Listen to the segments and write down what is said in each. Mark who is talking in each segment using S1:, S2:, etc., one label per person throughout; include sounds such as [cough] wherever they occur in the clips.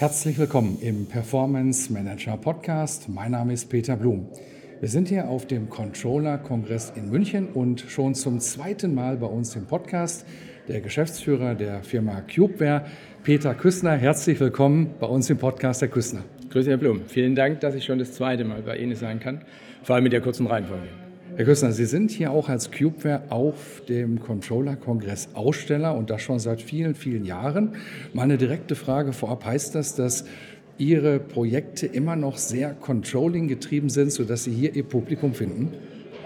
S1: Herzlich willkommen im Performance Manager Podcast. Mein Name ist Peter Blum. Wir sind hier auf dem Controller-Kongress in München und schon zum zweiten Mal bei uns im Podcast der Geschäftsführer der Firma Cubeware, Peter Küssner. Herzlich willkommen bei uns im Podcast, Herr Küssner.
S2: Grüße, Herr Blum. Vielen Dank, dass ich schon das zweite Mal bei Ihnen sein kann, vor allem mit der kurzen Reihenfolge.
S1: Herr Küssner, Sie sind hier auch als Cubeware auf dem Controller-Kongress Aussteller und das schon seit vielen, vielen Jahren. Meine direkte Frage vorab, heißt das, dass Ihre Projekte immer noch sehr Controlling getrieben sind, sodass Sie hier Ihr Publikum finden?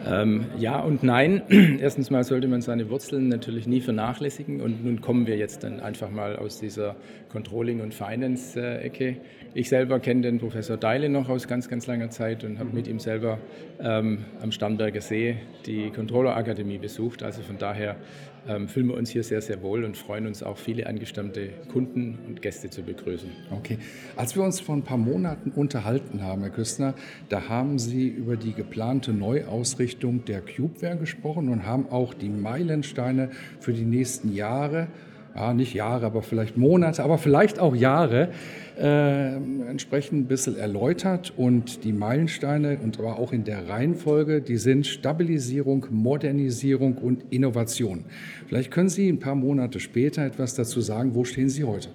S2: Ähm, ja und nein. [clears throat] Erstens mal sollte man seine Wurzeln natürlich nie vernachlässigen und nun kommen wir jetzt dann einfach mal aus dieser Controlling- und Finance-Ecke. Ich selber kenne den Professor Deile noch aus ganz, ganz langer Zeit und habe mit ihm selber ähm, am Starnberger See die Controller-Akademie besucht. Also von daher ähm, fühlen wir uns hier sehr, sehr wohl und freuen uns auch viele angestammte Kunden und Gäste zu begrüßen.
S1: Okay. Als wir uns vor ein paar Monaten unterhalten haben, Herr Küstner, da haben Sie über die geplante Neuausrichtung der Cubeware gesprochen und haben auch die Meilensteine für die nächsten Jahre ja, nicht Jahre, aber vielleicht Monate, aber vielleicht auch Jahre äh, entsprechend ein bisschen erläutert. Und die Meilensteine, und aber auch in der Reihenfolge, die sind Stabilisierung, Modernisierung und Innovation. Vielleicht können Sie ein paar Monate später etwas dazu sagen, wo stehen Sie heute?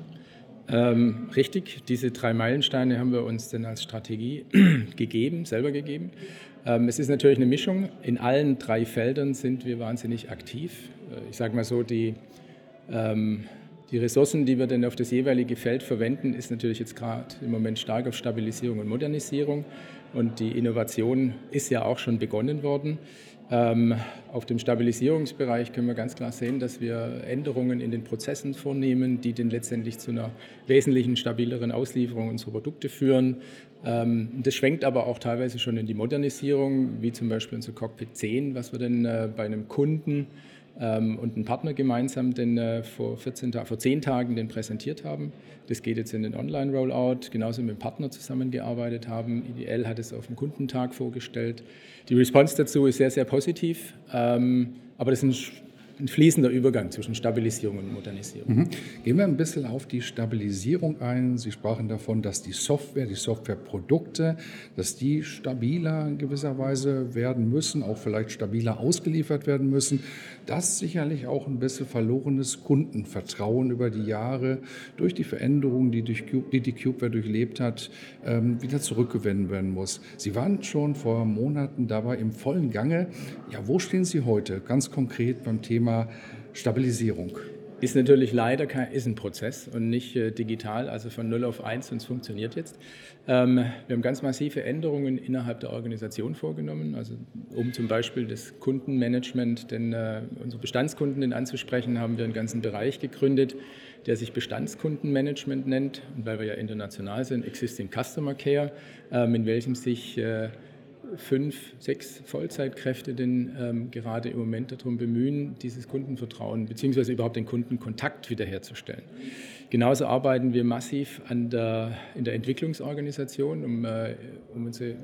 S2: Ähm, richtig, diese drei Meilensteine haben wir uns denn als Strategie [clears throat] gegeben, selber gegeben. Ähm, es ist natürlich eine Mischung. In allen drei Feldern sind wir wahnsinnig aktiv. Äh, ich sage mal so, die die Ressourcen, die wir dann auf das jeweilige Feld verwenden, ist natürlich jetzt gerade im Moment stark auf Stabilisierung und Modernisierung. Und die Innovation ist ja auch schon begonnen worden. Ähm, auf dem Stabilisierungsbereich können wir ganz klar sehen, dass wir Änderungen in den Prozessen vornehmen, die dann letztendlich zu einer wesentlichen stabileren Auslieferung unserer Produkte führen. Ähm, das schwenkt aber auch teilweise schon in die Modernisierung, wie zum Beispiel unser Cockpit 10, was wir dann äh, bei einem Kunden ähm, und einen Partner gemeinsam den, äh, vor, 14 vor 10 Tagen den präsentiert haben. Das geht jetzt in den Online-Rollout, genauso mit dem Partner zusammengearbeitet haben. IDL hat es auf dem Kundentag vorgestellt. Die Response dazu ist sehr, sehr positiv, ähm, aber das ist ein ein fließender Übergang zwischen Stabilisierung und Modernisierung. Mhm.
S1: Gehen wir ein bisschen auf die Stabilisierung ein. Sie sprachen davon, dass die Software, die Softwareprodukte, dass die stabiler in gewisser Weise werden müssen, auch vielleicht stabiler ausgeliefert werden müssen. Das sicherlich auch ein bisschen verlorenes Kundenvertrauen über die Jahre durch die Veränderungen, die, durch Cube, die die Cubeware durchlebt hat, ähm, wieder zurückgewinnen werden muss. Sie waren schon vor Monaten dabei im vollen Gange. Ja, wo stehen Sie heute ganz konkret beim Thema Thema Stabilisierung?
S2: Ist natürlich leider kein, ist ein Prozess und nicht äh, digital, also von 0 auf 1 und es funktioniert jetzt. Ähm, wir haben ganz massive Änderungen innerhalb der Organisation vorgenommen, also um zum Beispiel das Kundenmanagement, denn äh, unsere Bestandskunden anzusprechen, haben wir einen ganzen Bereich gegründet, der sich Bestandskundenmanagement nennt und weil wir ja international sind, Existing Customer Care, ähm, in welchem sich äh, fünf, sechs Vollzeitkräfte denn ähm, gerade im Moment darum bemühen, dieses Kundenvertrauen bzw. überhaupt den Kundenkontakt wiederherzustellen. Genauso arbeiten wir massiv der, in der Entwicklungsorganisation, um, äh, um unsere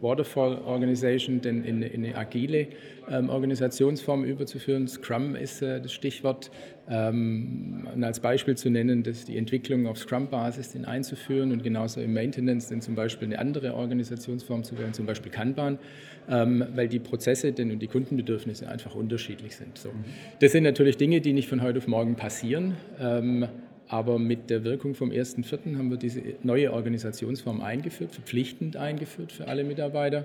S2: Waterfall Organization denn in, in eine agile ähm, Organisationsform überzuführen. Scrum ist äh, das Stichwort. Ähm, und als Beispiel zu nennen, dass die Entwicklung auf Scrum-Basis einzuführen und genauso im Maintenance denn zum Beispiel eine andere Organisationsform zu wählen, zum Beispiel Kanban, ähm, weil die Prozesse denn und die Kundenbedürfnisse einfach unterschiedlich sind. So. Das sind natürlich Dinge, die nicht von heute auf morgen passieren. Aber mit der Wirkung vom 1.4. haben wir diese neue Organisationsform eingeführt, verpflichtend eingeführt für alle Mitarbeiter,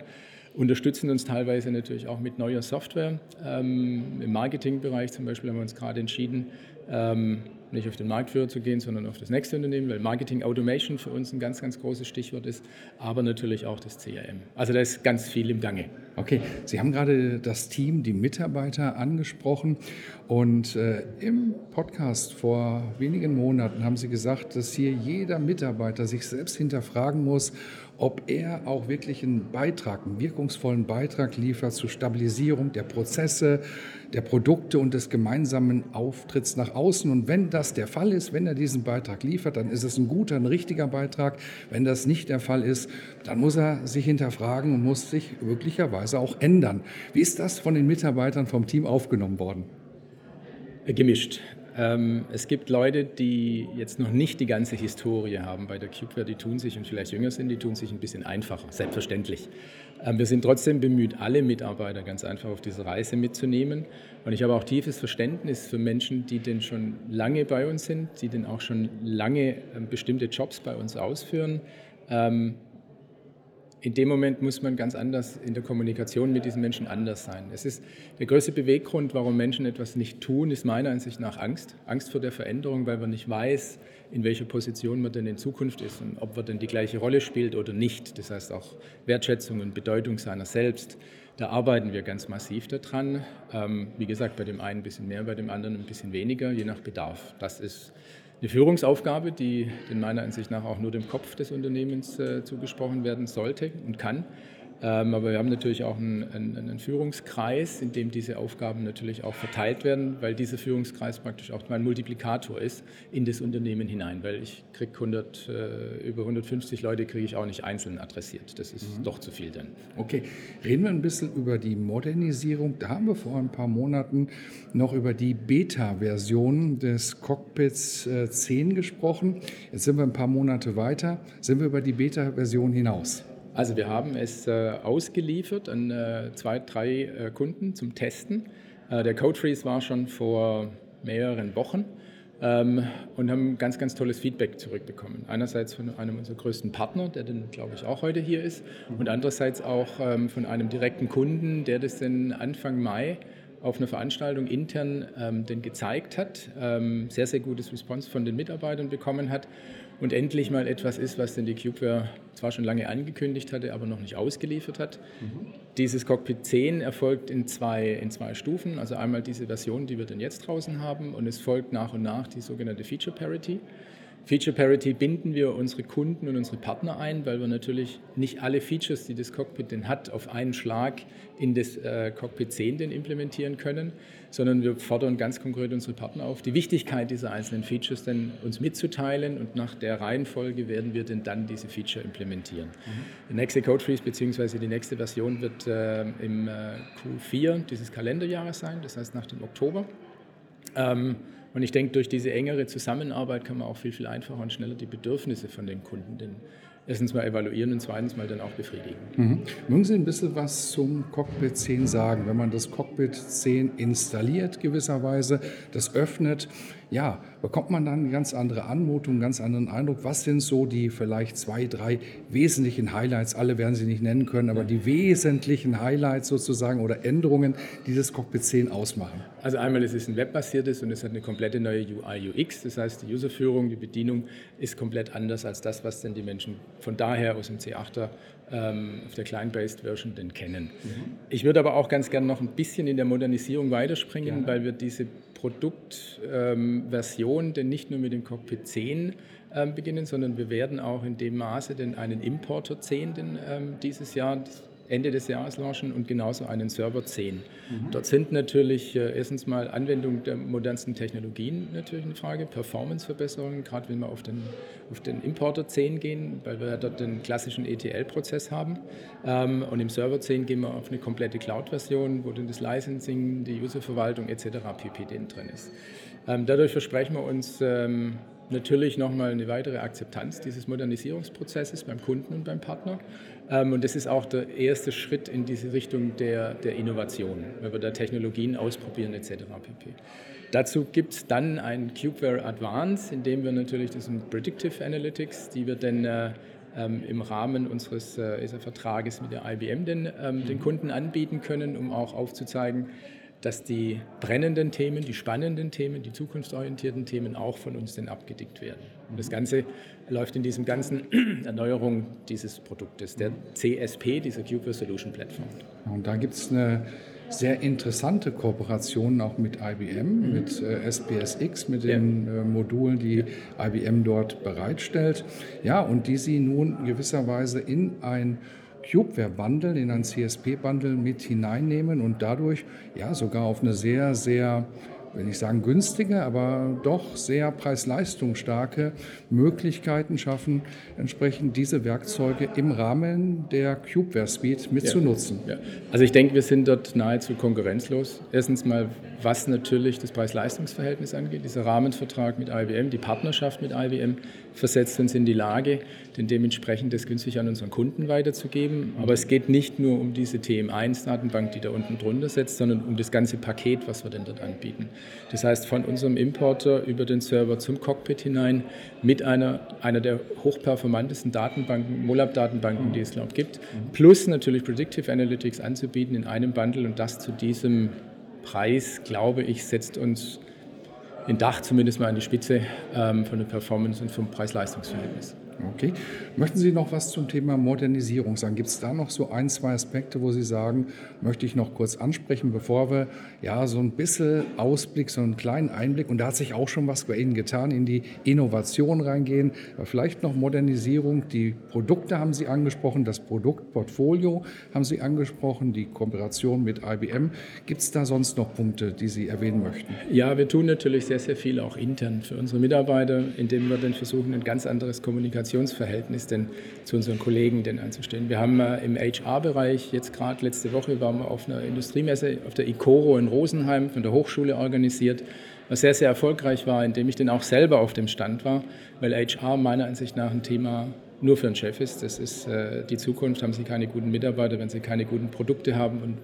S2: unterstützen uns teilweise natürlich auch mit neuer Software. Ähm, Im Marketingbereich zum Beispiel haben wir uns gerade entschieden, ähm, nicht auf den Marktführer zu gehen, sondern auf das nächste Unternehmen, weil Marketing Automation für uns ein ganz, ganz großes Stichwort ist, aber natürlich auch das CRM. Also da ist ganz viel im Gange.
S1: Okay, Sie haben gerade das Team, die Mitarbeiter angesprochen und äh, im Podcast vor wenigen Monaten haben Sie gesagt, dass hier jeder Mitarbeiter sich selbst hinterfragen muss, ob er auch wirklich einen Beitrag, einen wirkungsvollen Beitrag liefert zur Stabilisierung der Prozesse, der Produkte und des gemeinsamen Auftritts nach außen. Und wenn das der Fall ist, wenn er diesen Beitrag liefert, dann ist es ein guter, ein richtiger Beitrag. Wenn das nicht der Fall ist, dann muss er sich hinterfragen und muss sich möglicherweise auch ändern. Wie ist das von den Mitarbeitern vom Team aufgenommen worden?
S2: Gemischt. Ähm, es gibt Leute, die jetzt noch nicht die ganze Historie haben bei der Cubeware, die tun sich und vielleicht jünger sind, die tun sich ein bisschen einfacher, selbstverständlich. Ähm, wir sind trotzdem bemüht, alle Mitarbeiter ganz einfach auf diese Reise mitzunehmen. Und ich habe auch tiefes Verständnis für Menschen, die denn schon lange bei uns sind, die denn auch schon lange ähm, bestimmte Jobs bei uns ausführen in dem Moment muss man ganz anders in der Kommunikation mit diesen Menschen anders sein. Es ist der größte Beweggrund, warum Menschen etwas nicht tun, ist meiner Ansicht nach Angst. Angst vor der Veränderung, weil man nicht weiß, in welcher Position man denn in Zukunft ist und ob man denn die gleiche Rolle spielt oder nicht. Das heißt auch Wertschätzung und Bedeutung seiner selbst. Da arbeiten wir ganz massiv daran. Ähm, wie gesagt, bei dem einen ein bisschen mehr, bei dem anderen ein bisschen weniger, je nach Bedarf. Das ist eine Führungsaufgabe, die in meiner Ansicht nach auch nur dem Kopf des Unternehmens äh, zugesprochen werden sollte und kann. Ähm, aber wir haben natürlich auch einen, einen, einen, Führungskreis, in dem diese Aufgaben natürlich auch verteilt werden, weil dieser Führungskreis praktisch auch mein Multiplikator ist in das Unternehmen hinein, weil ich kriege 100, äh, über 150 Leute kriege ich auch nicht einzeln adressiert. Das ist mhm. doch zu viel dann.
S1: Okay, reden wir ein bisschen über die Modernisierung. Da haben wir vor ein paar Monaten noch über die Beta-Version des Cockpits äh, 10 gesprochen. Jetzt sind wir ein paar Monate weiter. Sind wir über die Beta-Version hinaus?
S2: Also wir haben es äh, ausgeliefert an äh, zwei, drei äh, Kunden zum Testen. Der Code Freeze war schon vor mehreren Wochen ähm, und haben ganz, ganz tolles Feedback zurückbekommen. Einerseits von einem unserer größten Partner, der dann, glaube ich, auch heute hier ist, und andererseits auch ähm, von einem direkten Kunden, der das dann Anfang Mai auf einer Veranstaltung intern ähm, den gezeigt hat, ähm, sehr, sehr gutes Response von den Mitarbeitern bekommen hat und endlich mal etwas ist, was denn die Cubeware zwar schon lange angekündigt hatte, aber noch nicht ausgeliefert hat. Mhm. Dieses Cockpit 10 erfolgt in zwei, in zwei Stufen, also einmal diese Version, die wir dann jetzt draußen haben und es folgt nach und nach die sogenannte Feature Parity. Feature Parity binden wir unsere Kunden und unsere Partner ein, weil wir natürlich nicht alle Features, die das Cockpit denn hat, auf einen Schlag in das äh, Cockpit 10 denn implementieren können, sondern wir fordern ganz konkret unsere Partner auf, die Wichtigkeit dieser einzelnen Features denn uns mitzuteilen und nach der Reihenfolge werden wir denn dann diese Feature implementieren. Mhm. Der nächste Code Freeze bzw. die nächste Version wird äh, im äh, Q4 dieses Kalenderjahres sein, das heißt nach dem Oktober. Ähm, und ich denke, durch diese engere Zusammenarbeit kann man auch viel, viel einfacher und schneller die Bedürfnisse von den Kunden denn erstens mal evaluieren und zweitens mal dann auch befriedigen.
S1: Mhm. Mögen Sie ein bisschen was zum Cockpit 10 sagen? Wenn man das Cockpit 10 installiert gewisserweise, das öffnet, ja, bekommt man dann eine ganz andere Anmutung, einen ganz anderen Eindruck. Was sind so die vielleicht zwei, drei wesentlichen Highlights? Alle werden sie nicht nennen können, aber die wesentlichen Highlights sozusagen oder Änderungen, die das Cockpit 10 ausmachen.
S2: Also einmal, es ist ein webbasiertes und es hat eine komplette neue UI, UX. Das heißt, die Userführung, die Bedienung ist komplett anders als das, was denn die Menschen von daher aus dem C8er ähm, auf der Client-Based Version denn kennen. Mhm. Ich würde aber auch ganz gerne noch ein bisschen in der Modernisierung weiterspringen, ja. weil wir diese Produktversion ähm, denn nicht nur mit dem Cockpit 10 ähm, beginnen, sondern wir werden auch in dem Maße denn einen Importer 10 denn, ähm, dieses Jahr Ende des Jahres launchen und genauso einen Server 10. Mhm. Dort sind natürlich äh, erstens mal Anwendung der modernsten Technologien natürlich eine Frage, Performanceverbesserungen, gerade wenn wir auf den, auf den Importer 10 gehen, weil wir dort den klassischen ETL-Prozess haben. Ähm, und im Server 10 gehen wir auf eine komplette Cloud-Version, wo dann das Licensing, die Userverwaltung etc. pp. drin ist. Ähm, dadurch versprechen wir uns ähm, natürlich nochmal eine weitere Akzeptanz dieses Modernisierungsprozesses beim Kunden und beim Partner. Ähm, und das ist auch der erste Schritt in diese Richtung der, der Innovation, wenn wir da Technologien ausprobieren etc. pp. Dazu gibt es dann ein Cubeware Advance, in dem wir natürlich, das sind Predictive Analytics, die wir dann äh, ähm, im Rahmen unseres äh, Vertrages mit der IBM den, ähm, den Kunden anbieten können, um auch aufzuzeigen, dass die brennenden Themen, die spannenden Themen, die zukunftsorientierten Themen auch von uns denn abgedeckt werden. Und das Ganze läuft in diesem ganzen [clears throat] Erneuerung dieses Produktes, der CSP, dieser Cube Solution Platform.
S1: Und da gibt es eine sehr interessante Kooperation auch mit IBM, mhm. mit äh, SPSX, mit den ja. äh, Modulen, die IBM dort bereitstellt. Ja, und die Sie nun gewisserweise in ein Cubeware-Bundle, in ein CSP-Bundle mit hineinnehmen und dadurch ja sogar auf eine sehr, sehr will ich sagen günstige, aber doch sehr preis-leistungsstarke Möglichkeiten schaffen, entsprechend diese Werkzeuge im Rahmen der Cubeware Suite mitzunutzen.
S2: Ja, ja. Also ich denke, wir sind dort nahezu konkurrenzlos. Erstens mal, was natürlich das Preis-Leistungs-Verhältnis angeht. Dieser Rahmenvertrag mit IBM, die Partnerschaft mit IBM versetzt uns in die Lage, den dementsprechend das günstig an unseren Kunden weiterzugeben. Aber es geht nicht nur um diese TM1-Datenbank, die da unten drunter setzt, sondern um das ganze Paket, was wir denn dort anbieten. Das heißt, von unserem Importer über den Server zum Cockpit hinein mit einer, einer der hochperformantesten Datenbanken, MOLAB-Datenbanken, die es, ich, gibt, plus natürlich Predictive Analytics anzubieten in einem Bundle und das zu diesem Preis, glaube ich, setzt uns in Dach zumindest mal an die Spitze ähm, von der Performance und vom Preis-Leistungs-Verhältnis.
S1: Okay. Möchten Sie noch was zum Thema Modernisierung sagen? Gibt es da noch so ein, zwei Aspekte, wo Sie sagen, möchte ich noch kurz ansprechen, bevor wir ja so ein bisschen Ausblick, so einen kleinen Einblick, und da hat sich auch schon was bei Ihnen getan, in die Innovation reingehen, vielleicht noch Modernisierung. Die Produkte haben Sie angesprochen, das Produktportfolio haben Sie angesprochen, die Kooperation mit IBM. Gibt es da sonst noch Punkte, die Sie erwähnen möchten?
S2: Ja, wir tun natürlich sehr, sehr viel auch intern für unsere Mitarbeiter, indem wir dann versuchen, ein ganz anderes Kommunikation Kommunikationsverhältnis denn zu unseren Kollegen denn anzustellen. Wir haben äh, im HR-Bereich jetzt gerade letzte Woche waren wir auf einer Industriemesse auf der ICORO in Rosenheim von der Hochschule organisiert, was sehr, sehr erfolgreich war, indem ich dann auch selber auf dem Stand war, weil HR meiner Ansicht nach ein Thema nur für einen Chef ist. Das ist äh, die Zukunft. Haben Sie keine guten Mitarbeiter, wenn Sie keine guten Produkte haben und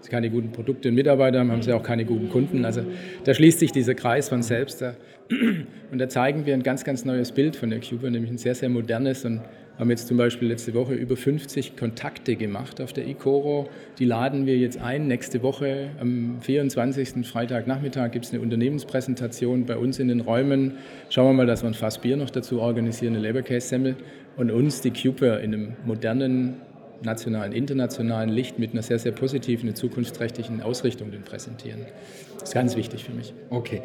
S2: Sie keine guten Produkte und Mitarbeiter haben, haben Sie auch keine guten Kunden. Also da schließt sich dieser Kreis von selbst. Und da zeigen wir ein ganz, ganz neues Bild von der Cuba, nämlich ein sehr, sehr modernes und haben jetzt zum Beispiel letzte Woche über 50 Kontakte gemacht auf der ICORO. Die laden wir jetzt ein. Nächste Woche am 24. Freitagnachmittag gibt es eine Unternehmenspräsentation bei uns in den Räumen. Schauen wir mal, dass wir ein Fass Bier noch dazu organisieren, eine Leberkäse-Semmel und uns die Cube in einem modernen nationalen, internationalen Licht mit einer sehr, sehr positiven zukunftsträchtigen Ausrichtung präsentieren. Das ist ganz wichtig für mich.
S1: Okay.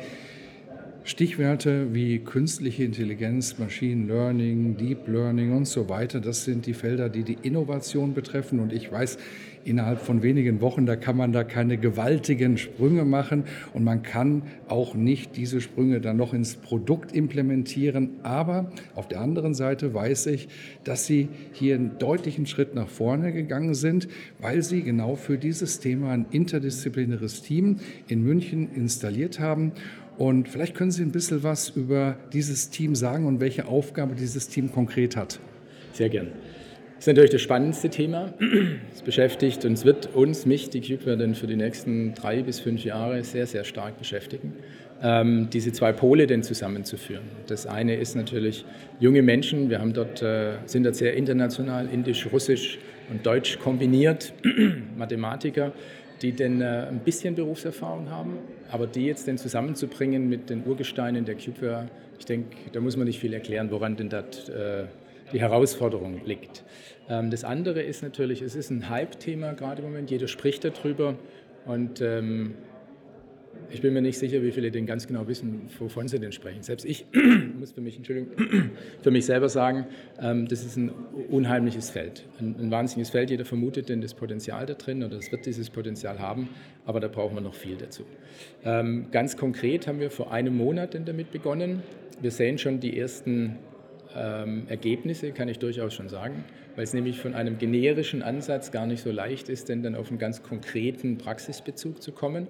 S1: Stichwörter wie künstliche Intelligenz, Machine Learning, Deep Learning und so weiter, das sind die Felder, die die Innovation betreffen. Und ich weiß, innerhalb von wenigen Wochen, da kann man da keine gewaltigen Sprünge machen und man kann auch nicht diese Sprünge dann noch ins Produkt implementieren. Aber auf der anderen Seite weiß ich, dass Sie hier einen deutlichen Schritt nach vorne gegangen sind, weil Sie genau für dieses Thema ein interdisziplinäres Team in München installiert haben. Und vielleicht können Sie ein bisschen was über dieses Team sagen und welche Aufgabe dieses Team konkret hat.
S2: Sehr gern. Das ist natürlich das spannendste Thema. Es beschäftigt und wird uns, mich, die Cube dann für die nächsten drei bis fünf Jahre sehr, sehr stark beschäftigen, ähm, diese zwei Pole denn zusammenzuführen. Das eine ist natürlich junge Menschen. Wir haben dort, äh, sind dort sehr international, indisch, russisch und deutsch kombiniert, [clears throat] Mathematiker, die denn äh, ein bisschen Berufserfahrung haben, aber die jetzt denn zusammenzubringen mit den Urgesteinen der Cubeware, ich denke, da muss man nicht viel erklären, woran denn das äh, die Herausforderung liegt. Ähm, das andere ist natürlich, es ist ein Hype-Thema gerade im Moment, jeder spricht darüber und ähm, ich bin mir nicht sicher, wie viele denn ganz genau wissen, wovon sie denn sprechen. Selbst ich [clears throat] muss für mich, Entschuldigung, [clears throat] für mich selber sagen, ähm, das ist ein unheimliches Feld, ein, ein, wahnsinniges Feld. Jeder vermutet denn das Potenzial da drin oder es wird dieses Potenzial haben, aber da brauchen wir noch viel dazu. Ähm, ganz konkret haben wir vor einem Monat denn damit begonnen. Wir sehen schon die ersten ähm, Ergebnisse, kann ich durchaus schon sagen, weil es nämlich von einem generischen Ansatz gar nicht so leicht ist, denn dann auf einen ganz konkreten Praxisbezug zu kommen.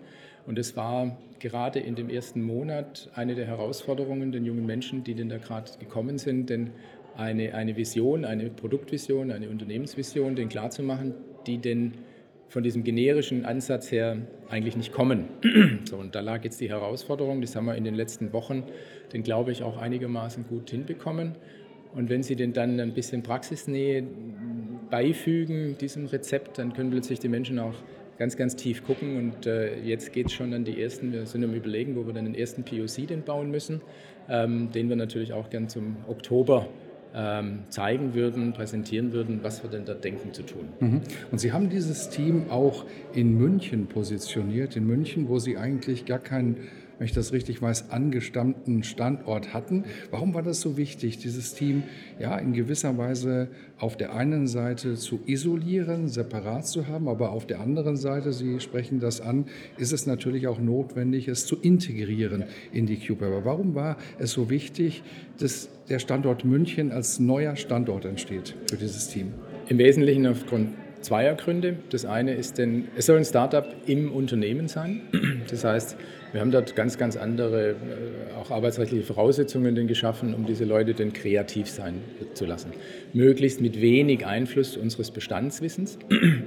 S2: Und es war gerade in dem ersten Monat eine der Herausforderungen den jungen Menschen, die denn da gerade gekommen sind, denn eine, eine Vision, eine Produktvision, eine Unternehmensvision, den klarzumachen, die denn von diesem generischen Ansatz her eigentlich nicht kommen. [clears throat] So, und da lag jetzt die Herausforderung, das haben wir in den letzten Wochen, den glaube ich auch einigermaßen gut hinbekommen. Und wenn Sie denn dann ein bisschen Praxisnähe beifügen, diesem Rezept, dann können plötzlich die Menschen auch ganz, ganz tief gucken und äh, jetzt geht es schon an die ersten, wir sind am überlegen, wo wir dann den ersten POC denn bauen müssen, ähm, den wir natürlich auch gern zum Oktober ähm, zeigen würden, präsentieren würden, was wir denn da denken zu tun.
S1: Mhm. Und Sie haben dieses Team auch in München positioniert, in München, wo Sie eigentlich gar keinen wenn ich das richtig weiß, angestammten Standort hatten. Warum war das so wichtig, dieses Team ja in gewisser Weise auf der einen Seite zu isolieren, separat zu haben, aber auf der anderen Seite, Sie sprechen das an, ist es natürlich auch notwendig, es zu integrieren in die Cube. Aber warum war es so wichtig, dass der Standort München als neuer Standort entsteht für dieses Team?
S2: Im Wesentlichen aufgrund zweier Gründe. Das eine ist denn, es soll ein Startup im Unternehmen sein. Das heißt, wir haben dort ganz, ganz andere, äh, auch arbeitsrechtliche Voraussetzungen denn geschaffen, um diese Leute denn kreativ sein zu lassen. Möglichst mit wenig Einfluss unseres Bestandswissens.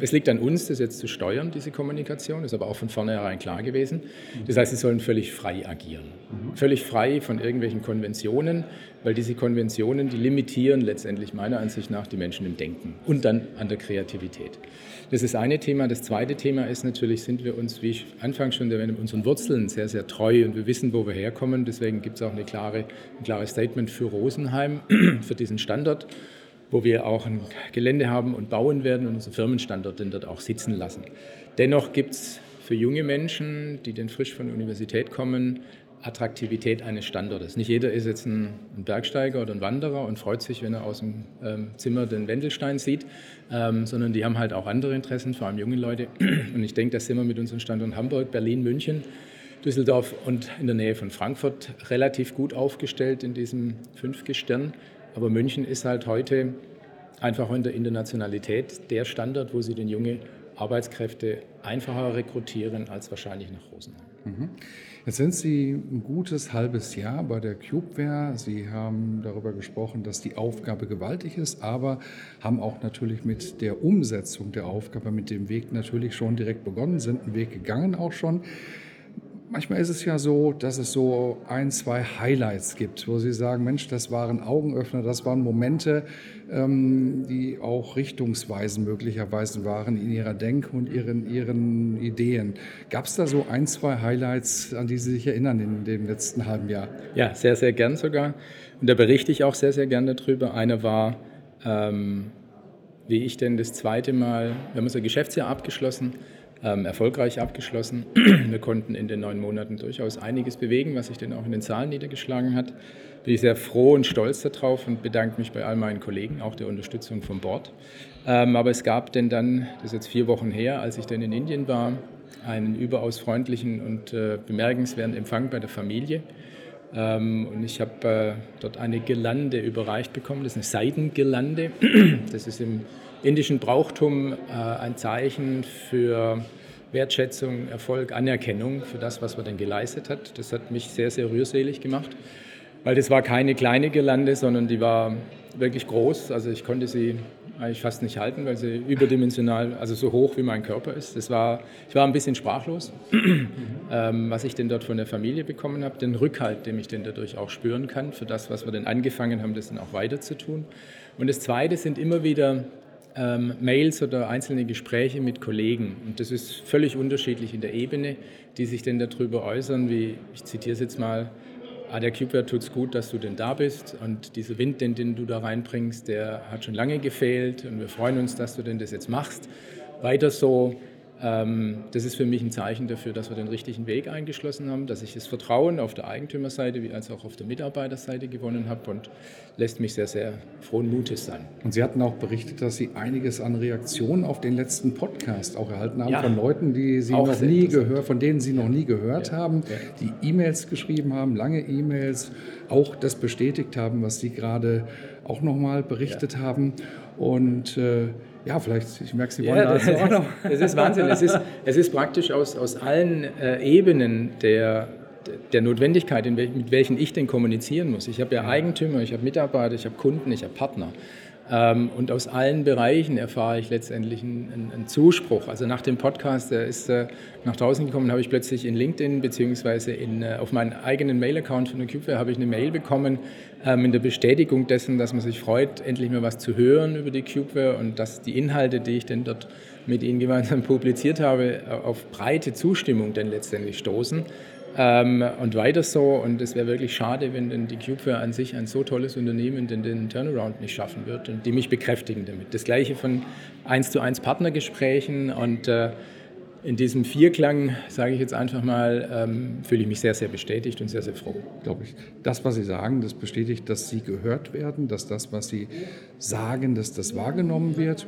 S2: Es liegt an uns, das jetzt zu steuern, diese Kommunikation, ist aber auch von vornherein klar gewesen. Das heißt, sie sollen völlig frei agieren. Völlig frei von irgendwelchen Konventionen, weil diese Konventionen, die limitieren letztendlich meiner Ansicht nach die Menschen im Denken und dann an der Kreativität. Das ist eine Thema. Das zweite Thema ist natürlich, sind wir uns, wie ich anfangs schon erwähnt unseren Wurzeln sehr, sehr treu und wir wissen, wo wir herkommen. Deswegen gibt es auch eine klare, ein klares Statement für Rosenheim, [clears throat] für diesen Standort, wo wir auch ein Gelände haben und bauen werden und unseren Firmenstandort den dort auch sitzen lassen. Dennoch gibt es für junge Menschen, die denn frisch von der Universität kommen, Attraktivität eines Standortes. Nicht jeder ist jetzt ein, Bergsteiger oder ein Wanderer und freut sich, wenn er aus dem ähm, Zimmer den Wendelstein sieht, ähm, sondern die haben halt auch andere Interessen, vor allem junge Leute. [clears throat] Und ich denke, da sind wir mit unseren Standorten Hamburg, Berlin, München, Düsseldorf und in der Nähe von Frankfurt relativ gut aufgestellt in diesem Fünfgestirn. Aber München ist halt heute einfach in der Internationalität der Standort, wo sie den jungen Arbeitskräfte einfacher rekrutieren als wahrscheinlich nach Rosenheim. Mhm.
S1: Jetzt sind Sie ein gutes halbes Jahr bei der Cubeware. Sie haben darüber gesprochen, dass die Aufgabe gewaltig ist, aber haben auch natürlich mit der Umsetzung der Aufgabe, mit dem Weg natürlich schon direkt begonnen, sind einen Weg gegangen auch schon. Manchmal ist es ja so, dass es so ein, zwei Highlights gibt, wo Sie sagen, Mensch, das waren Augenöffner, das waren Momente, ähm, die auch richtungsweisend möglicherweise waren in Ihrer Denk- und Ihren, Ihren Ideen. Gab es da so ein, zwei Highlights, an die Sie sich erinnern in dem letzten halben Jahr?
S2: Ja, sehr, sehr gern sogar. Und da berichte ich auch sehr, sehr gern darüber. Einer war, ähm, wie ich denn das zweite Mal, wir haben unser Geschäftsjahr abgeschlossen, ähm, erfolgreich abgeschlossen. [clears throat] Wir konnten in den neun Monaten durchaus einiges bewegen, was sich dann auch in den Zahlen niedergeschlagen hat. Bin ich sehr froh und stolz darauf und bedanke mich bei all meinen Kollegen, auch der Unterstützung vom Board. Ähm, aber es gab denn dann, das ist jetzt vier Wochen her, als ich dann in Indien war, einen überaus freundlichen und äh, bemerkenswerten Empfang bei der Familie. Ähm, und ich habe äh, dort eine Girlande überreicht bekommen. Das ist eine Seidengirlande. [clears throat] Das ist im indischen Brauchtum äh, ein Zeichen für Wertschätzung, Erfolg, Anerkennung für das, was man denn geleistet hat. Das hat mich sehr, sehr rührselig gemacht, weil das war keine kleine Girlande, sondern die war wirklich groß. Also ich konnte sie eigentlich fast nicht halten, weil sie überdimensional, also so hoch wie mein Körper ist. Das war, ich war ein bisschen sprachlos, [clears throat] ähm, was ich denn dort von der Familie bekommen habe, den Rückhalt, den ich denn dadurch auch spüren kann, für das, was wir denn angefangen haben, das dann auch weiter zu tun. Und das Zweite sind immer wieder ähm, Mails oder einzelne Gespräche mit Kollegen. Und das ist völlig unterschiedlich in der Ebene, die sich denn darüber äußern, wie, ich zitiere es jetzt mal, ah, der Cubeware es gut, dass du denn da bist und dieser Wind, den, den du da reinbringst, der hat schon lange gefehlt und wir freuen uns, dass du denn das jetzt machst. Weiter so, das ist für mich ein Zeichen dafür, dass wir den richtigen Weg eingeschlossen haben, dass ich das Vertrauen auf der Eigentümerseite wie als auch auf der Mitarbeiterseite gewonnen habe und lässt mich sehr, sehr frohen Mutes sein.
S1: Und Sie hatten auch berichtet, dass Sie einiges an Reaktionen auf den letzten Podcast auch erhalten haben ja, von Leuten, die Sie noch nie gehört, von denen Sie noch nie gehört ja, haben, die E-Mails geschrieben haben, lange E-Mails, auch das bestätigt haben, was Sie gerade auch nochmal berichtet haben. Und äh, ja, vielleicht, ich merke, Sie wollen ja, dazu auch noch. [laughs]
S2: Es ist Wahnsinn. Es ist, es ist praktisch aus, aus allen äh, Ebenen der, der Notwendigkeit, wel, mit welchen ich denn kommunizieren muss. Ich habe ja Eigentümer, ich habe Mitarbeiter, ich habe Kunden, ich habe Partner. Ähm, und aus allen Bereichen erfahre ich letztendlich einen, einen Zuspruch. Also nach dem Podcast, der ist äh, nach draußen gekommen, habe ich plötzlich in LinkedIn beziehungsweise in, äh, auf meinen eigenen Mail-Account von der Cubeware habe ich eine Mail bekommen in der Bestätigung dessen, dass man sich freut, endlich mal was zu hören über die Cubeware und dass die Inhalte, die ich denn dort mit Ihnen gemeinsam [laughs] publiziert habe, auf breite Zustimmung denn letztendlich stoßen. Ähm, und weiter so. Und es wäre wirklich schade, wenn denn die Cubeware an sich ein so tolles Unternehmen denn den Turnaround nicht schaffen wird und die mich bekräftigen damit. Das gleiche von 1 zu 1 Partnergesprächen und äh, in diesem Vierklang, sage ich jetzt einfach mal, ähm, fühle ich mich sehr, sehr bestätigt und sehr, sehr froh.
S1: Glaube ich. Das, was Sie sagen, das bestätigt, dass Sie gehört werden, dass das, was Sie sagen, dass das wahrgenommen wird.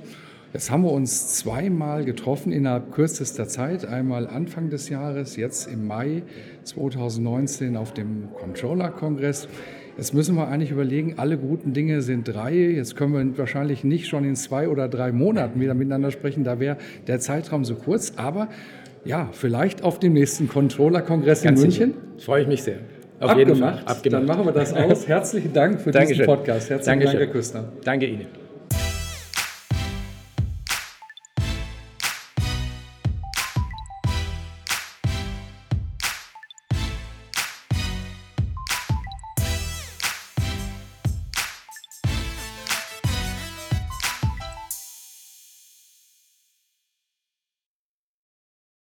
S1: Jetzt haben wir uns zweimal getroffen innerhalb kürzester Zeit. Einmal Anfang des Jahres, jetzt im Mai 2019 auf dem Controller-Kongress. Jetzt müssen wir eigentlich überlegen, alle guten Dinge sind drei. Jetzt können wir wahrscheinlich nicht schon in zwei oder drei Monaten wieder miteinander sprechen. Da wäre der Zeitraum so kurz. Aber ja, vielleicht auf dem nächsten Controller-Kongress in München.
S2: Freue ich mich sehr.
S1: Auf Abgemacht. jeden Fall. Abgemacht. Dann machen wir das aus. Herzlichen Dank für
S2: Dankeschön.
S1: diesen Podcast.
S2: Herzlichen Dankeschön.
S1: Dank, Herr Küstner.
S2: Danke Ihnen.